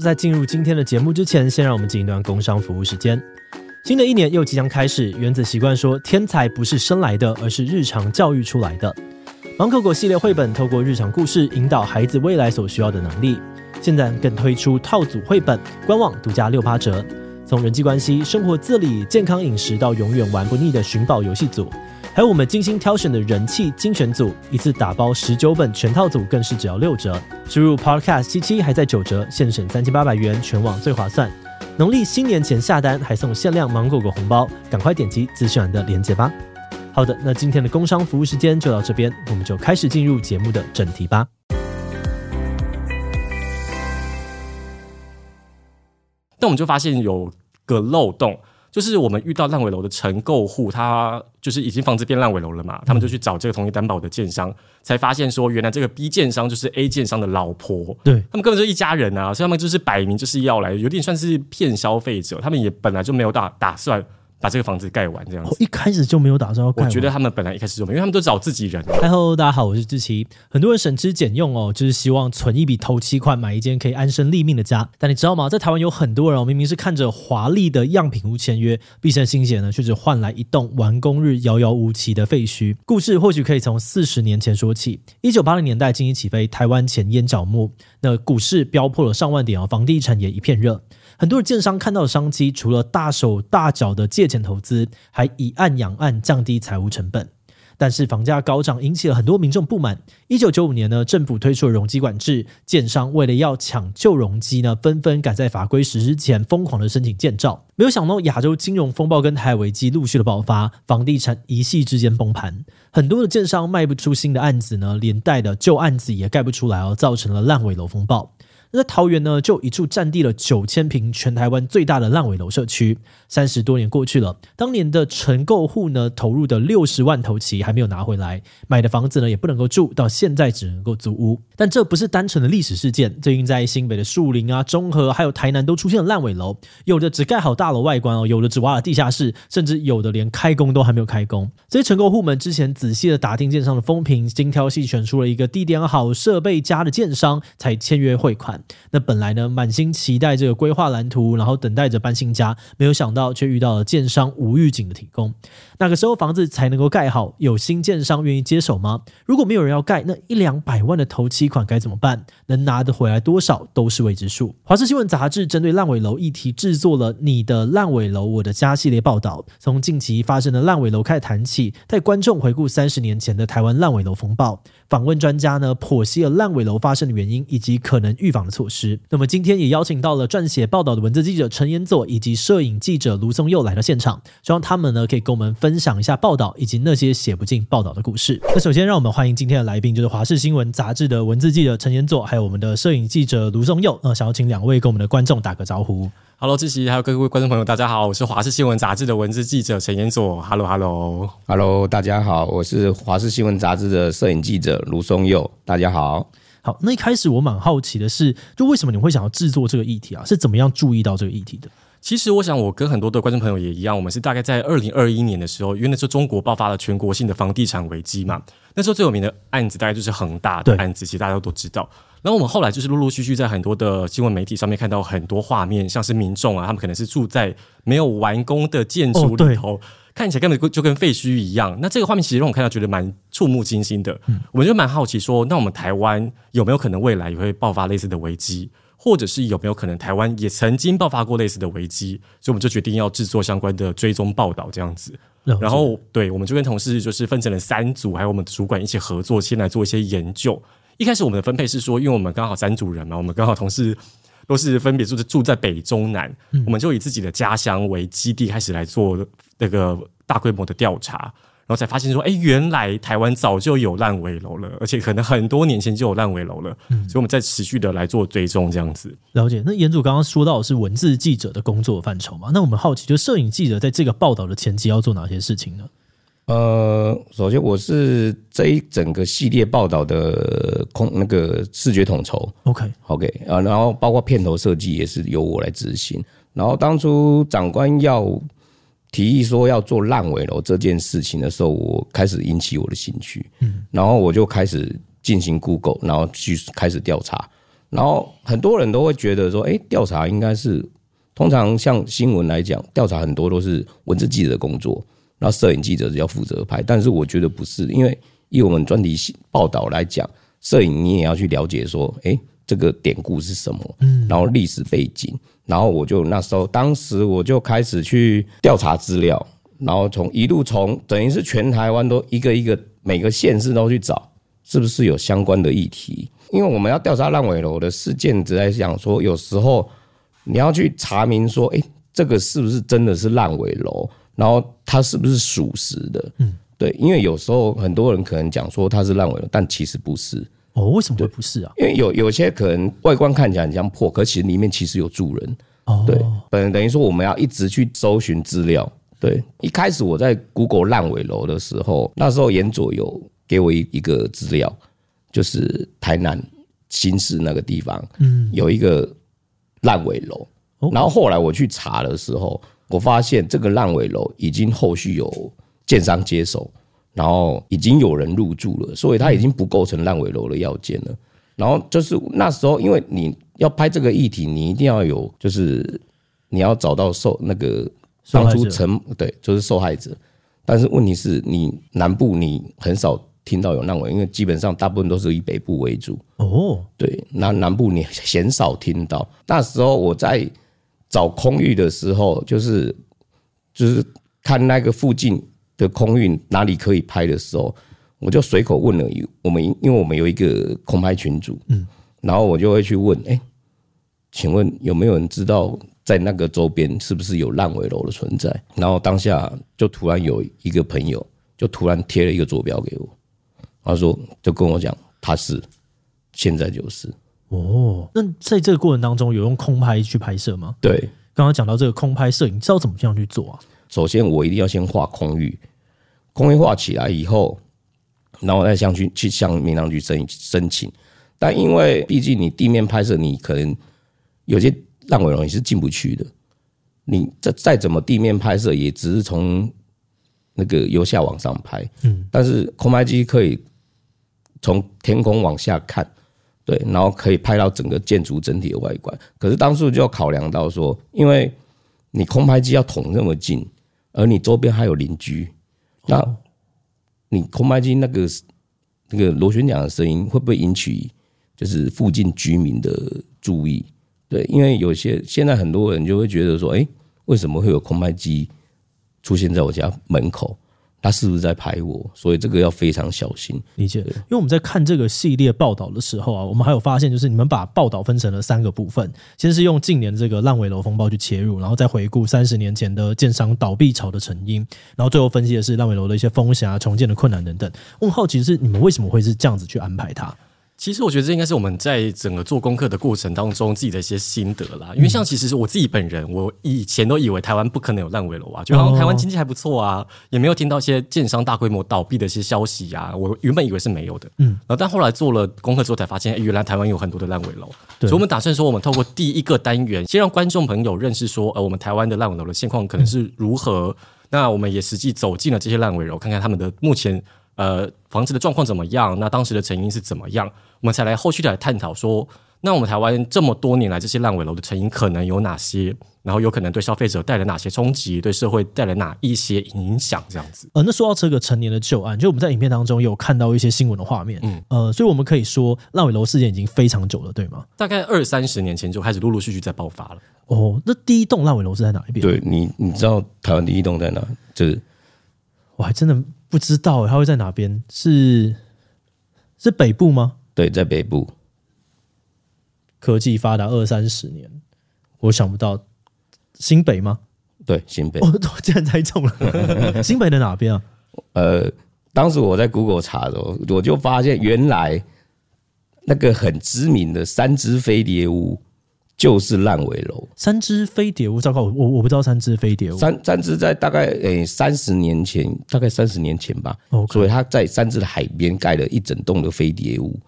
在进入今天的节目之前，先让我们进一段工商服务时间。新的一年又即将开始，原子习惯说，天才不是生来的，而是日常教育出来的。芒果果系列绘本透过日常故事，引导孩子未来所需要的能力。现在更推出套组绘本，官网独家六八折。从人际关系、生活自理、健康饮食到永远玩不腻的寻宝游戏组，还有我们精心挑选的人气精选组，一次打包十九本全套组更是只要六折。输入 Podcast 七七还在九折，现省三千八百元，全网最划算。农历新年前下单还送限量芒果果红包，赶快点击资讯栏的链接吧。好的，那今天的工商服务时间就到这边，我们就开始进入节目的正题吧。但我们就发现有个漏洞，就是我们遇到烂尾楼的承购户，他就是已经房子变烂尾楼了嘛，他们就去找这个同意担保的建商，才发现说，原来这个 B 建商就是 A 建商的老婆，对，他们根本就一家人啊，所以他们就是摆明就是要来，有点算是骗消费者，他们也本来就没有打打算。把这个房子盖完这样子，一开始就没有打算要盖。我觉得他们本来一开始就没有，因为他们都找自己人。嗨喽，大家好，我是志奇。很多人省吃俭用哦，就是希望存一笔头期款，买一间可以安身立命的家。但你知道吗？在台湾有很多人哦，明明是看着华丽的样品屋签约，毕生心血呢，却只换来一栋完工日遥遥无期的废墟。故事或许可以从四十年前说起。一九八零年代经济起飞，台湾钱淹脚木，那股市飙破了上万点哦，房地产也一片热。很多的建商看到商机，除了大手大脚的借钱投资，还以案养案降低财务成本。但是房价高涨引起了很多民众不满。一九九五年呢，政府推出了容积管制，建商为了要抢救容积呢，纷纷赶在法规实施前疯狂的申请建造。没有想到亚洲金融风暴跟台海危机陆续的爆发，房地产一夕之间崩盘，很多的建商卖不出新的案子呢，连带的旧案子也盖不出来哦，造成了烂尾楼风暴。那桃园呢，就一处占地了九千坪、全台湾最大的烂尾楼社区。三十多年过去了，当年的承购户呢，投入的六十万头期还没有拿回来，买的房子呢也不能够住，到现在只能够租屋。但这不是单纯的历史事件，最近在新北的树林啊、中和还有台南都出现了烂尾楼，有的只盖好大楼外观哦，有的只挖了地下室，甚至有的连开工都还没有开工。这些承购户们之前仔细的打听建商的风评，精挑细选出了一个地点好、设备佳的建商，才签约汇款。那本来呢，满心期待这个规划蓝图，然后等待着搬新家，没有想到却遇到了建商无预警的停工。那个时候房子才能够盖好？有新建商愿意接手吗？如果没有人要盖，那一两百万的头期款该怎么办？能拿得回来多少都是未知数。华视新闻杂志针对烂尾楼议题制作了《你的烂尾楼我的家》系列报道，从近期发生的烂尾楼开始谈起，带观众回顾三十年前的台湾烂尾楼风暴。访问专家呢，剖析了烂尾楼发生的原因以及可能预防的措施。那么今天也邀请到了撰写报道的文字记者陈延佐以及摄影记者卢松佑来到现场，希望他们呢可以跟我们分享一下报道以及那些写不进报道的故事。那首先让我们欢迎今天的来宾，就是华视新闻杂志的文字记者陈延佐，还有我们的摄影记者卢松佑。那想要请两位跟我们的观众打个招呼。Hello，志奇，还有各位观众朋友，大家好，我是华视新闻杂志的文字记者陈延佐。Hello，Hello，Hello，大家好，我是华视新闻杂志的摄影记者卢松佑。大家好，好。那一开始我蛮好奇的是，就为什么你会想要制作这个议题啊？是怎么样注意到这个议题的？其实我想，我跟很多的观众朋友也一样，我们是大概在二零二一年的时候，因为那时候中国爆发了全国性的房地产危机嘛。那时候最有名的案子大概就是恒大的案子，其实大家都知道。然后我们后来就是陆陆续续在很多的新闻媒体上面看到很多画面，像是民众啊，他们可能是住在没有完工的建筑里头，哦、看起来根本就跟废墟一样。那这个画面其实让我看到觉得蛮触目惊心的。嗯、我们就蛮好奇说，那我们台湾有没有可能未来也会爆发类似的危机，或者是有没有可能台湾也曾经爆发过类似的危机？所以我们就决定要制作相关的追踪报道这样子。然后，对，我们就跟同事就是分成了三组，还有我们的主管一起合作，先来做一些研究。一开始我们的分配是说，因为我们刚好三组人嘛，我们刚好同事都是分别住在住在北中南，嗯、我们就以自己的家乡为基地开始来做那个大规模的调查，然后才发现说，哎，原来台湾早就有烂尾楼了，而且可能很多年前就有烂尾楼了，嗯、所以我们在持续的来做追踪这样子。了解。那严主刚刚说到的是文字记者的工作范畴嘛？那我们好奇，就摄影记者在这个报道的前期要做哪些事情呢？呃，首先我是这一整个系列报道的空那个视觉统筹，OK，OK，啊，然后包括片头设计也是由我来执行。然后当初长官要提议说要做烂尾楼这件事情的时候，我开始引起我的兴趣，然后我就开始进行 Google，然后去开始调查，然后很多人都会觉得说，哎，调查应该是通常像新闻来讲，调查很多都是文字记者的工作，然后摄影记者是要负责拍。但是我觉得不是，因为以我们专题报道来讲，摄影你也要去了解说，哎，这个典故是什么，嗯，然后历史背景。然后我就那时候，当时我就开始去调查资料，然后从一路从等于是全台湾都一个一个每个县市都去找，是不是有相关的议题。因为我们要调查烂尾楼的事件，只在想说，有时候你要去查明说，哎，这个是不是真的是烂尾楼，然后它是不是属实的？嗯，对，因为有时候很多人可能讲说它是烂尾楼，但其实不是。哦，为什么会不是啊？因为有有些可能外观看起来很像破，可其实里面其实有住人。哦，对，等等于说我们要一直去搜寻资料。对，一开始我在 Google 烂尾楼的时候，那时候严佐有给我一一个资料。就是台南新市那个地方，嗯，有一个烂尾楼。然后后来我去查的时候，我发现这个烂尾楼已经后续有建商接手，然后已经有人入住了，所以它已经不构成烂尾楼的要件了。然后就是那时候，因为你要拍这个议题，你一定要有，就是你要找到受那个当初成对，就是受害者。但是问题是你南部你很少。听到有烂尾，因为基本上大部分都是以北部为主。哦，对，那南部你鲜少听到。那时候我在找空域的时候，就是就是看那个附近的空运哪里可以拍的时候，我就随口问了我们，因为我们有一个空拍群组，嗯，然后我就会去问，哎，请问有没有人知道在那个周边是不是有烂尾楼的存在？然后当下就突然有一个朋友就突然贴了一个坐标给我。他说：“就跟我讲，他是现在就是哦。那在这个过程当中，有用空拍去拍摄吗？对，刚刚讲到这个空拍摄影，知道怎么样去做啊？首先，我一定要先画空域，空域画起来以后，然后再向去去向民航局申申请。但因为毕竟你地面拍摄，你可能有些烂尾楼你是进不去的。你再再怎么地面拍摄，也只是从那个由下往上拍。嗯，但是空拍机可以。从天空往下看，对，然后可以拍到整个建筑整体的外观。可是当初就要考量到说，因为你空拍机要捅那么近，而你周边还有邻居，那你空拍机那个那个螺旋桨的声音会不会引起就是附近居民的注意？对，因为有些现在很多人就会觉得说，哎，为什么会有空拍机出现在我家门口？他是不是在拍我？所以这个要非常小心。理解。因为我们在看这个系列报道的时候啊，我们还有发现，就是你们把报道分成了三个部分，先是用近年这个烂尾楼风暴去切入，然后再回顾三十年前的建商倒闭潮的成因，然后最后分析的是烂尾楼的一些风险啊、重建的困难等等。我很好奇是你们为什么会是这样子去安排它？其实我觉得这应该是我们在整个做功课的过程当中自己的一些心得啦。因为像其实是我自己本人，我以前都以为台湾不可能有烂尾楼啊，就好像台湾经济还不错啊，也没有听到一些建商大规模倒闭的一些消息啊。我原本以为是没有的，嗯，然后但后来做了功课之后才发现，哎，原来台湾有很多的烂尾楼。所以我们打算说，我们透过第一个单元，先让观众朋友认识说，呃，我们台湾的烂尾楼的现况可能是如何。那我们也实际走进了这些烂尾楼，看看他们的目前。呃，房子的状况怎么样？那当时的成因是怎么样？我们才来后续的来探讨说，那我们台湾这么多年来这些烂尾楼的成因可能有哪些？然后有可能对消费者带来哪些冲击？对社会带来哪一些影响？这样子。呃，那说到这个成年的旧案，就我们在影片当中有看到一些新闻的画面，嗯，呃，所以我们可以说烂尾楼事件已经非常久了，对吗？大概二三十年前就开始陆陆续续在爆发了。哦，那第一栋烂尾楼是在哪一边？对你，你知道台湾第一栋在哪？就是我还真的。不知道它会在哪边？是是北部吗？对，在北部。科技发达二三十年，我想不到新北吗？对，新北。我竟然猜中了，新北的哪边啊？呃，当时我在 Google 查的时候，我就发现原来那个很知名的三只飞碟屋。就是烂尾楼，三只飞碟屋，糟糕，我我我不知道三只飞碟屋，三三只在大概诶三十年前，大概三十年前吧.所以他在三只的海边盖了一整栋的飞碟屋，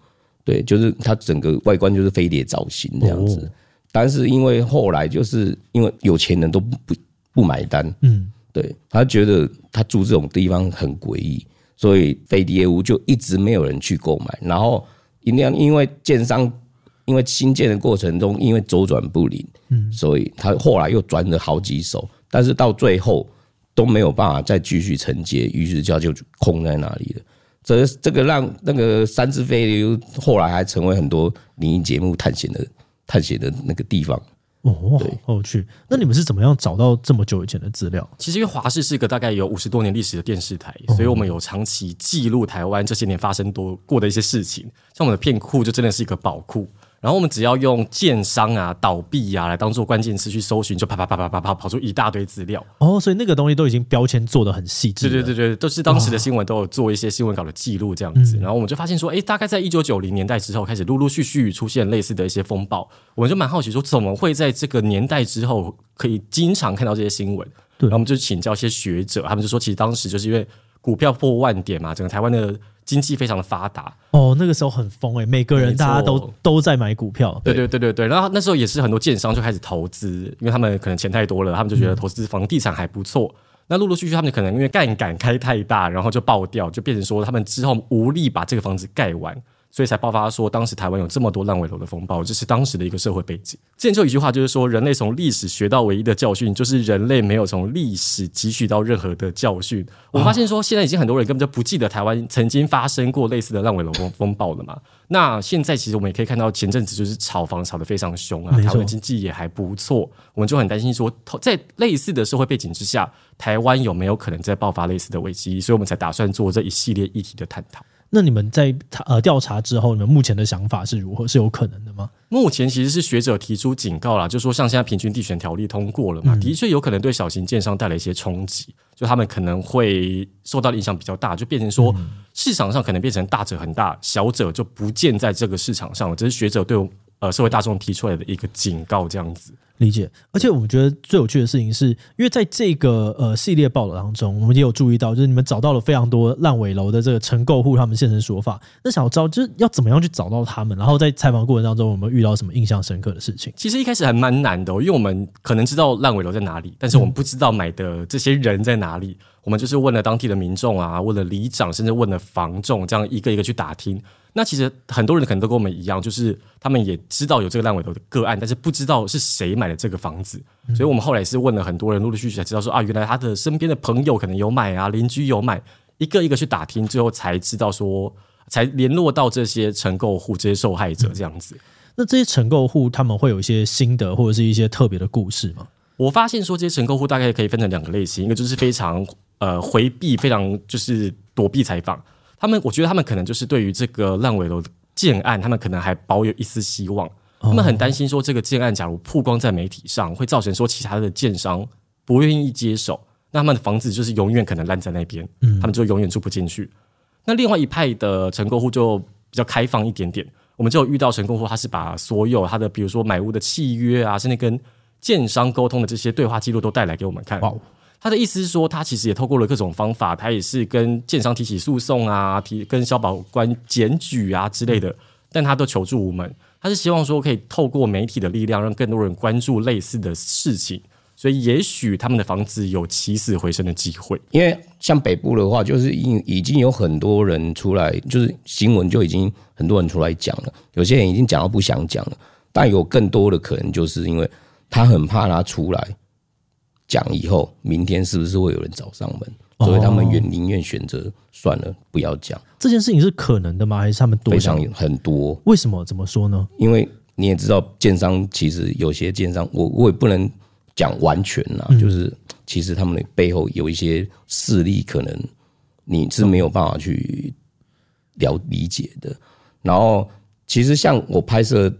对，就是它整个外观就是飞碟造型这样子，哦、但是因为后来就是因为有钱人都不不不买单，嗯，对，他觉得他住这种地方很诡异，所以飞碟屋就一直没有人去购买，然后因为因为建商。因为新建的过程中，因为周转不灵，嗯，所以他后来又转了好几手，但是到最后都没有办法再继续承接，于是就就空在那里了。这这个让那个三只飞流后来还成为很多灵异节目探险的探险的那个地方。哦，对，好有趣。那你们是怎么样找到这么久以前的资料？其实因为华视是一个大概有五十多年历史的电视台，所以我们有长期记录台湾这些年发生多过的一些事情。像我们的片库就真的是一个宝库。然后我们只要用建商啊、倒闭啊来当做关键词去搜寻，就啪啪啪啪啪啪跑出一大堆资料。哦，所以那个东西都已经标签做的很细致。对对对对，都是当时的新闻都有做一些新闻稿的记录这样子。然后我们就发现说，哎，大概在一九九零年代之后，开始陆陆续续出现类似的一些风暴。我们就蛮好奇说，怎么会在这个年代之后可以经常看到这些新闻？对，然后我们就请教一些学者，他们就说，其实当时就是因为股票破万点嘛，整个台湾的。经济非常的发达哦，那个时候很疯哎，每个人大家都都在买股票，对对对对对。然后那时候也是很多建商就开始投资，因为他们可能钱太多了，他们就觉得投资房地产还不错。嗯、那陆陆续续他们可能因为杠杆开太大，然后就爆掉，就变成说他们之后无力把这个房子盖完。所以才爆发说，当时台湾有这么多烂尾楼的风暴，这是当时的一个社会背景。之前就有一句话，就是说，人类从历史学到唯一的教训，就是人类没有从历史汲取到任何的教训。我发现说，现在已经很多人根本就不记得台湾曾经发生过类似的烂尾楼风风暴了嘛。那现在其实我们也可以看到，前阵子就是炒房炒得非常凶啊，台湾经济也还不错，我们就很担心说，在类似的社会背景之下，台湾有没有可能再爆发类似的危机？所以我们才打算做这一系列议题的探讨。那你们在呃调查之后，你们目前的想法是如何？是有可能的吗？目前其实是学者提出警告啦，就说像现在平均地权条例通过了嘛，嗯、的确有可能对小型建商带来一些冲击，就他们可能会受到的影响比较大，就变成说市场上可能变成大者很大，小者就不见在这个市场上了。这是学者对我呃社会大众提出来的一个警告，这样子。理解，而且我们觉得最有趣的事情是，因为在这个呃系列报道当中，我们也有注意到，就是你们找到了非常多烂尾楼的这个承购户，他们现身说法。那想要知道，就是要怎么样去找到他们？然后在采访过程当中，我们遇到什么印象深刻的事情？其实一开始还蛮难的，因为我们可能知道烂尾楼在哪里，但是我们不知道买的这些人在哪里。嗯、我们就是问了当地的民众啊，问了里长，甚至问了房仲，这样一个一个去打听。那其实很多人可能都跟我们一样，就是他们也知道有这个烂尾楼的个案，但是不知道是谁买的这个房子。所以我们后来是问了很多人，陆陆续续才知道说啊，原来他的身边的朋友可能有买啊，邻居有买，一个一个去打听，最后才知道说，才联络到这些承购户、这些受害者这样子。那这些承购户他们会有一些心得或者是一些特别的故事吗？我发现说这些承购户大概可以分成两个类型，一个就是非常呃回避，非常就是躲避采访。他们，我觉得他们可能就是对于这个烂尾楼的建案，他们可能还保有一丝希望。他们很担心说，这个建案假如曝光在媒体上，会造成说其他的建商不愿意接手，那他们的房子就是永远可能烂在那边，他们就永远住不进去。那另外一派的成购户就比较开放一点点，我们就有遇到成购户，他是把所有他的，比如说买屋的契约啊，甚至跟建商沟通的这些对话记录都带来给我们看。他的意思是说，他其实也透过了各种方法，他也是跟建商提起诉讼啊，提跟消保官检举啊之类的，但他都求助无门。他是希望说，可以透过媒体的力量，让更多人关注类似的事情，所以也许他们的房子有起死回生的机会。因为像北部的话，就是已已经有很多人出来，就是新闻就已经很多人出来讲了，有些人已经讲到不想讲了，但有更多的可能，就是因为他很怕他出来。讲以后，明天是不是会有人找上门？所以他们愿宁愿选择算了，不要讲。这件事情是可能的吗？还是他们多非常很多？为什么？怎么说呢？因为你也知道，建商其实有些建商，我我也不能讲完全啦，就是其实他们的背后有一些势力，可能你是没有办法去了理解的。然后，其实像我拍摄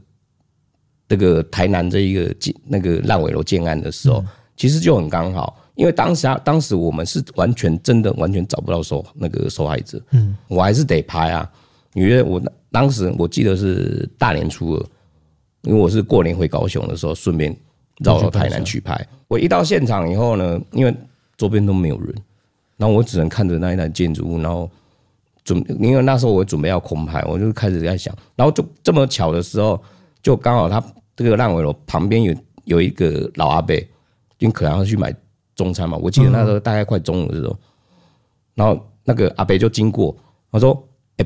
这个台南这一个建那个烂尾楼建案的时候。其实就很刚好，因为当时啊当时我们是完全真的完全找不到受那个受害者，嗯，我还是得拍啊。因为我当时我记得是大年初二，因为我是过年回高雄的时候，顺便绕到台南去拍。我一到现场以后呢，因为周边都没有人，然后我只能看着那一台建筑物，然后准因为那时候我准备要空拍，我就开始在想，然后就这么巧的时候，就刚好他这个烂尾楼旁边有有一个老阿伯。因为可能要去买中餐嘛，我记得那时候大概快中午的时候，然后那个阿伯就经过，他说：“哎，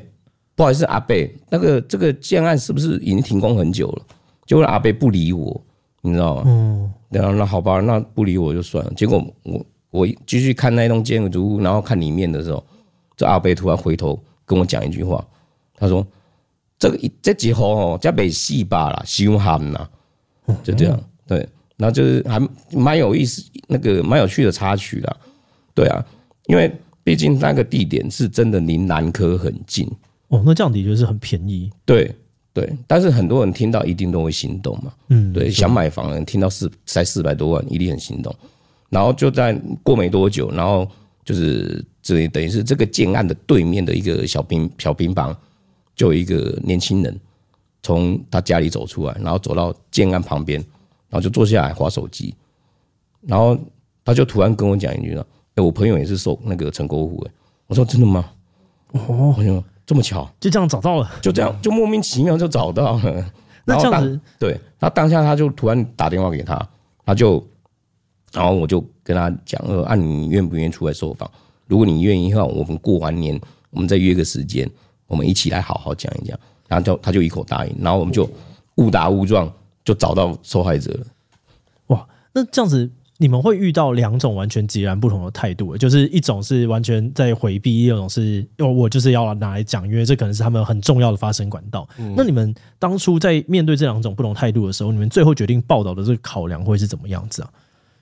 不好意思，阿伯，那个这个建案是不是已经停工很久了？结果阿伯不理我，你知道吗？嗯，然后那好吧，那不理我就算了。结果我我继续看那栋建筑物，然后看里面的时候，这阿伯突然回头跟我讲一句话，他说：“这个这几户哦，这没戏吧啦，凶悍呐。”就这样，对，然后就是还蛮有意思，那个蛮有趣的插曲啦。对啊，因为毕竟那个地点是真的离南科很近哦，那这样的确是很便宜。对。对，但是很多人听到一定都会心动嘛。嗯，对，想买房的人听到四才四百多万，一定很心动。然后就在过没多久，然后就是这等于是这个建案的对面的一个小平小平房，就有一个年轻人从他家里走出来，然后走到建案旁边，然后就坐下来划手机，然后他就突然跟我讲一句：“哎，我朋友也是受那个陈国虎。”哎，我说：“真的吗？”哦，朋友。这么巧，就这样找到了，就这样，就莫名其妙就找到了。那这样子，对，他当下他就突然打电话给他，他就，然后我就跟他讲，呃，啊，你愿不愿意出来受访？如果你愿意的话，我们过完年，我们再约个时间，我们一起来好好讲一讲。然后就他就一口答应，然后我们就误打误撞就找到受害者了。哇，那这样子。你们会遇到两种完全截然不同的态度，就是一种是完全在回避，一种是哦，我就是要拿来讲，因为这可能是他们很重要的发声管道。嗯、那你们当初在面对这两种不同态度的时候，你们最后决定报道的这个考量会是怎么样子啊？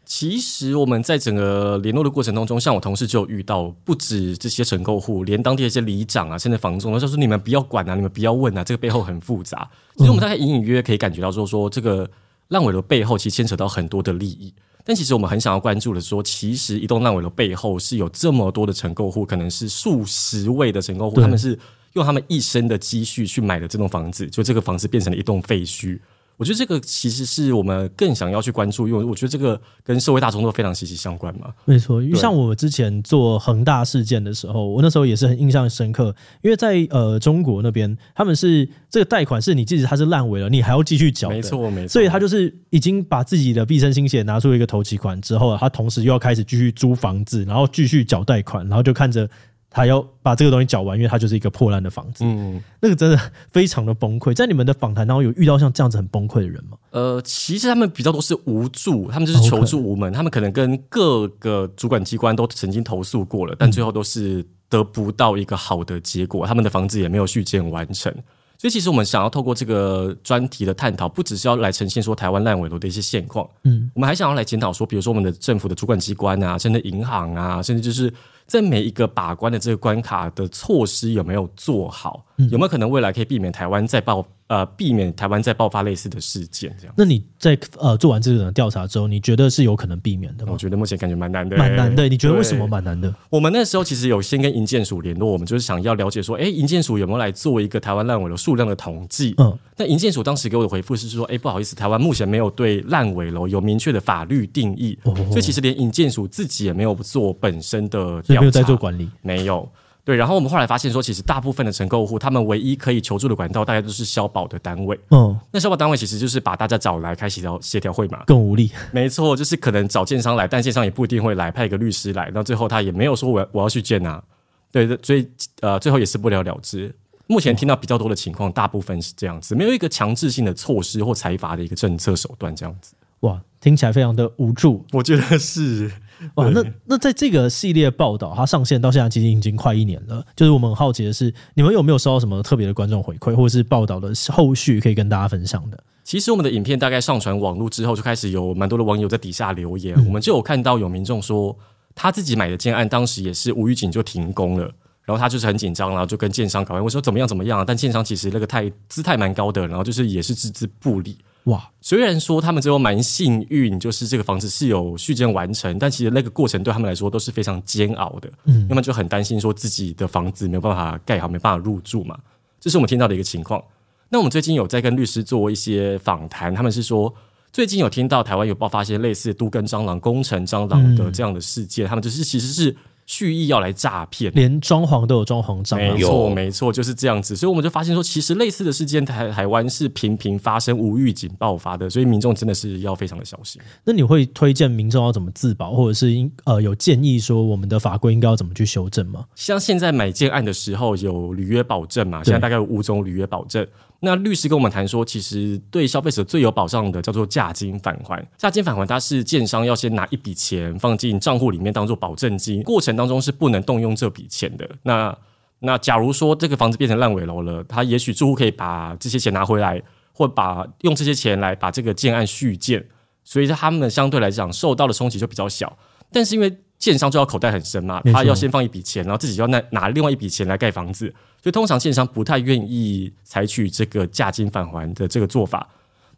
其实我们在整个联络的过程当中，像我同事就有遇到不止这些承购户，连当地的一些里长啊，甚至房仲，都说你们不要管啊，你们不要问啊，这个背后很复杂。其实我们大概隐隐约约可以感觉到说，说这个烂尾楼背后其实牵扯到很多的利益。但其实我们很想要关注的说，其实一栋烂尾楼背后是有这么多的承购户，可能是数十位的承购户，他们是用他们一生的积蓄去买的这栋房子，就这个房子变成了一栋废墟。我觉得这个其实是我们更想要去关注，因为我觉得这个跟社会大众都非常息息相关嘛。没错，因为像我之前做恒大事件的时候，我那时候也是很印象深刻，因为在呃中国那边，他们是这个贷款是你即使它是烂尾了，你还要继续缴。没错，没错。所以他就是已经把自己的毕生心血拿出一个投期款之后，他同时又要开始继续租房子，然后继续缴贷款，然后就看着。他要把这个东西缴完，因为他就是一个破烂的房子。嗯，那个真的非常的崩溃。在你们的访谈当中，有遇到像这样子很崩溃的人吗？呃，其实他们比较多是无助，他们就是求助无门。他们可能跟各个主管机关都曾经投诉过了，但最后都是得不到一个好的结果。他们的房子也没有续建完成。所以，其实我们想要透过这个专题的探讨，不只是要来呈现说台湾烂尾楼的一些现况，嗯，我们还想要来检讨说，比如说我们的政府的主管机关啊，甚至银行啊，甚至就是。在每一个把关的这个关卡的措施有没有做好？有没有可能未来可以避免台湾再爆？呃，避免台湾再爆发类似的事件，这样。那你在呃做完这个调查之后，你觉得是有可能避免的吗？我觉得目前感觉蛮难的，蛮难的。你觉得为什么蛮难的？我们那时候其实有先跟营建署联络，我们就是想要了解说，哎，营建署有没有来做一个台湾烂尾楼数量的统计？嗯，那营建署当时给我的回复是说，哎，不好意思，台湾目前没有对烂尾楼有明确的法律定义，哦、所以其实连营建署自己也没有做本身的没有在做管理，没有。对，然后我们后来发现说，其实大部分的承购户，他们唯一可以求助的管道，大概都是消保的单位。嗯，那消保单位其实就是把大家找来开协调协调会嘛，更无力。没错，就是可能找建商来，但建商也不一定会来，派一个律师来，那最后他也没有说我我要去建啊。对，所以呃，最后也是不了了之。目前听到比较多的情况，大部分是这样子，没有一个强制性的措施或财阀的一个政策手段这样子。哇，听起来非常的无助。我觉得是。哇，那那在这个系列报道它上线到现在，其实已经快一年了。就是我们很好奇的是，你们有没有收到什么特别的观众回馈，或者是报道的后续可以跟大家分享的？其实我们的影片大概上传网络之后，就开始有蛮多的网友在底下留言。嗯、我们就有看到有民众说，他自己买的建案当时也是无预警就停工了，然后他就是很紧张，然后就跟建商搞完，我说怎么样怎么样，但建商其实那个态姿态蛮高的，然后就是也是置之不理。哇，虽然说他们最后蛮幸运，就是这个房子是有续建完成，但其实那个过程对他们来说都是非常煎熬的。嗯，要么就很担心说自己的房子没有办法盖好，没办法入住嘛。这是我们听到的一个情况。那我们最近有在跟律师做一些访谈，他们是说最近有听到台湾有爆发一些类似都跟蟑螂、工程蟑螂的这样的事件，他们就是其实是蓄意要来诈骗，连装潢都有装潢账，没错没错，就是这样子。所以我们就发现说，其实类似的事件台台湾是频频发生、无预警爆发的，所以民众真的是要非常的小心。那你会推荐民众要怎么自保，或者是应呃有建议说我们的法规应该要怎么去修正吗？像现在买建案的时候有履约保证嘛？现在大概有五种履约保证。那律师跟我们谈说，其实对消费者最有保障的叫做价金返还。价金返还，它是建商要先拿一笔钱放进账户里面当做保证金，过程当中是不能动用这笔钱的。那那假如说这个房子变成烂尾楼了，他也许住户可以把这些钱拿回来，或把用这些钱来把这个建案续建，所以他们相对来讲受到的冲击就比较小。但是因为建商就要口袋很深嘛，他要先放一笔钱，然后自己要拿拿另外一笔钱来盖房子，所以通常建商不太愿意采取这个价金返还的这个做法。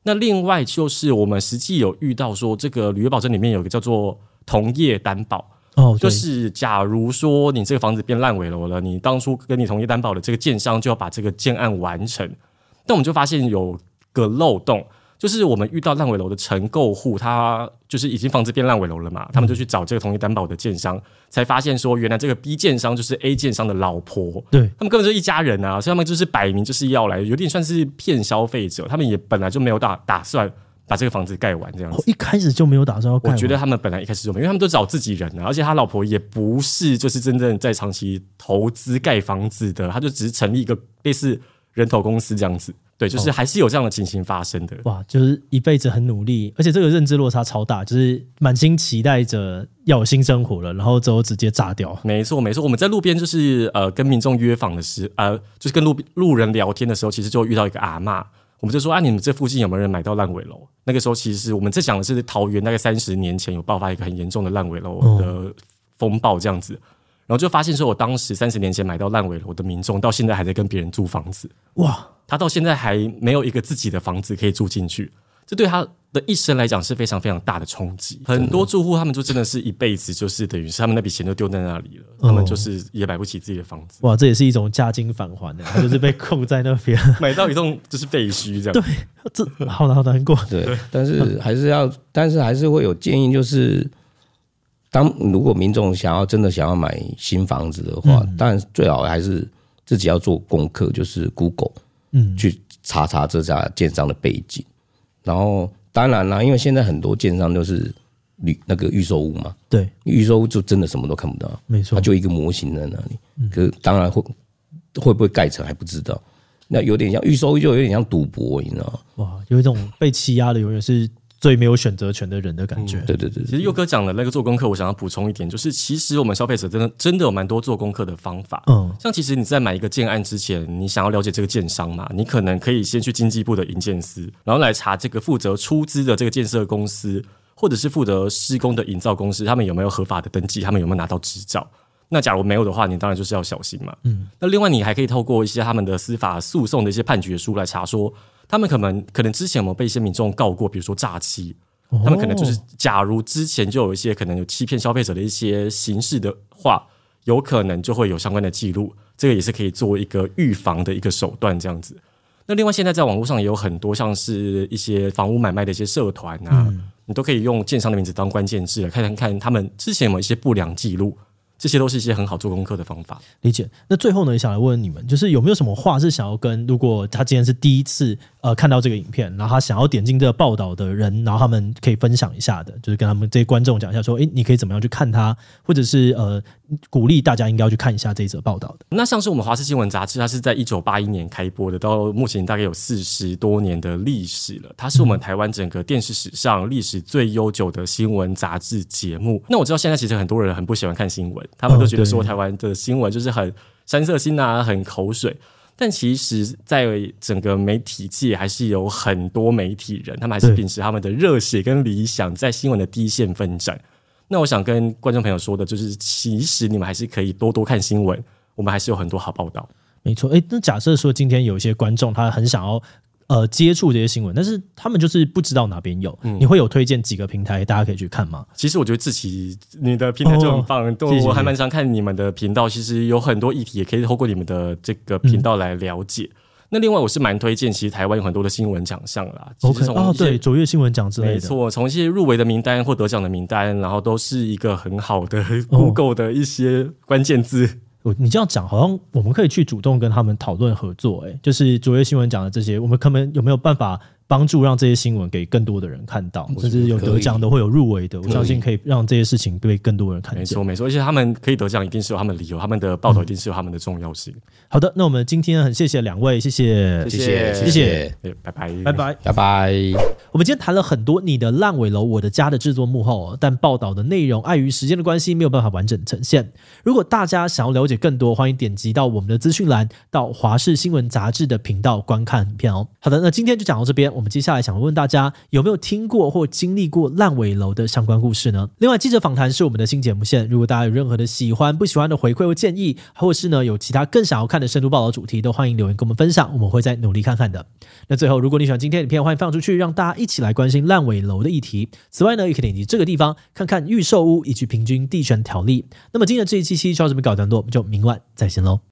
那另外就是我们实际有遇到说，这个履约保证里面有个叫做同业担保哦，就是假如说你这个房子变烂尾楼了，你当初跟你同业担保的这个建商就要把这个建案完成，但我们就发现有个漏洞。就是我们遇到烂尾楼的承购户，他就是已经房子变烂尾楼了嘛，他们就去找这个同业担保的建商，才发现说，原来这个 B 建商就是 A 建商的老婆，对，他们根本就一家人啊，所以他们就是摆明就是要来，有点算是骗消费者。他们也本来就没有打打算把这个房子盖完这样子，一开始就没有打算要盖完。我觉得他们本来一开始就没有，因为他们都找自己人啊，而且他老婆也不是就是真正在长期投资盖房子的，他就只是成立一个类似人头公司这样子。对，就是还是有这样的情形发生的。哦、哇，就是一辈子很努力，而且这个认知落差超大，就是满心期待着要有新生活了，然后之后直接炸掉。没错，没错。我们在路边就是呃跟民众约访的时候，呃就是跟路路人聊天的时候，其实就遇到一个阿嬷，我们就说啊，你们这附近有没有人买到烂尾楼？那个时候其实我们在讲的是桃园大概三十年前有爆发一个很严重的烂尾楼的风暴这样子。哦然后就发现说，我当时三十年前买到烂尾楼的民众，到现在还在跟别人租房子。哇，他到现在还没有一个自己的房子可以住进去，这对他的一生来讲是非常非常大的冲击。很多住户他们就真的是一辈子就是等于是他们那笔钱就丢在那里了，他们就是也买不起自己的房子。哇，这也是一种价金返还的，他就是被困在那边，买到一栋就是废墟这样。对，这好好难过。对，但是还是要，但是还是会有建议，就是。当如果民众想要真的想要买新房子的话，嗯、当然最好还是自己要做功课，就是 Google，嗯，去查查这家建商的背景。然后当然啦，因为现在很多建商都是预那个预售屋嘛，对，预售屋就真的什么都看不到，没错，它就一个模型在那里。嗯、可是当然会会不会盖成还不知道，那有点像预售屋，就有点像赌博，你知道吗？哇，有一种被欺压的永远是。最没有选择权的人的感觉。对对对，其实佑哥讲的那个做功课，我想要补充一点，就是其实我们消费者真的真的有蛮多做功课的方法。嗯，像其实你在买一个建案之前，你想要了解这个建商嘛，你可能可以先去经济部的营建司，然后来查这个负责出资的这个建设公司，或者是负责施工的营造公司，他们有没有合法的登记，他们有没有拿到执照。那假如没有的话，你当然就是要小心嘛。嗯，那另外你还可以透过一些他们的司法诉讼的一些判决书来查说。他们可能可能之前有没有被一些民众告过，比如说诈欺，他们可能就是，假如之前就有一些可能有欺骗消费者的一些形式的话，有可能就会有相关的记录，这个也是可以做一个预防的一个手段，这样子。那另外，现在在网络上也有很多像是一些房屋买卖的一些社团啊，你都可以用建商的名字当关键字，看看看他们之前有没有一些不良记录。这些都是一些很好做功课的方法。理解。那最后呢，也想来问问你们，就是有没有什么话是想要跟，如果他今天是第一次呃看到这个影片，然后他想要点进这个报道的人，然后他们可以分享一下的，就是跟他们这些观众讲一下，说，诶，你可以怎么样去看它，或者是呃鼓励大家应该要去看一下这一则报道的。那像是我们华视新闻杂志，它是在一九八一年开播的，到目前大概有四十多年的历史了。它是我们台湾整个电视史上历史最悠久的新闻杂志节目。那我知道现在其实很多人很不喜欢看新闻，他们都觉得说。台湾的新闻就是很三色心啊，很口水。但其实，在整个媒体界，还是有很多媒体人，他们还是秉持他们的热血跟理想，在新闻的第一线奋战。那我想跟观众朋友说的，就是其实你们还是可以多多看新闻，我们还是有很多好报道。没错，诶，那假设说今天有一些观众，他很想要。呃，接触这些新闻，但是他们就是不知道哪边有。嗯、你会有推荐几个平台，大家可以去看吗？其实我觉得自己你的平台就很棒，我还蛮常看你们的频道。其实有很多议题也可以透过你们的这个频道来了解。嗯、那另外我是蛮推荐，其实台湾有很多的新闻奖项啦。OK，哦，对，卓越新闻奖之类的，没错，从一些入围的名单或得奖的名单，然后都是一个很好的 Google 的一些关键字。你这样讲，好像我们可以去主动跟他们讨论合作。哎，就是卓越新闻讲的这些，我们可能有没有办法？帮助让这些新闻给更多的人看到，甚至有得奖的会有入围的，我相信可以让这些事情被更多人看见。没错，没错，而且他们可以得奖，一定是有他们理由，他们的报道一定是有他们的重要性。嗯、好的，那我们今天很谢谢两位，谢谢，谢谢，谢谢，拜拜，拜拜，拜拜。我们今天谈了很多你的烂尾楼，我的家的制作幕后，但报道的内容碍于时间的关系，没有办法完整呈现。如果大家想要了解更多，欢迎点击到我们的资讯栏，到华视新闻杂志的频道观看影片哦。好的，那今天就讲到这边，我们接下来想问。大家有没有听过或经历过烂尾楼的相关故事呢？另外，记者访谈是我们的新节目线。如果大家有任何的喜欢、不喜欢的回馈或建议，或是呢有其他更想要看的深度报道主题，都欢迎留言跟我们分享，我们会再努力看看的。那最后，如果你喜欢今天的影片，欢迎放出去，让大家一起来关心烂尾楼的议题。此外呢，也可以点击这个地方看看预售屋以及平均地权条例。那么今天的这一期期就到这边告一段落，我们就明晚再见喽。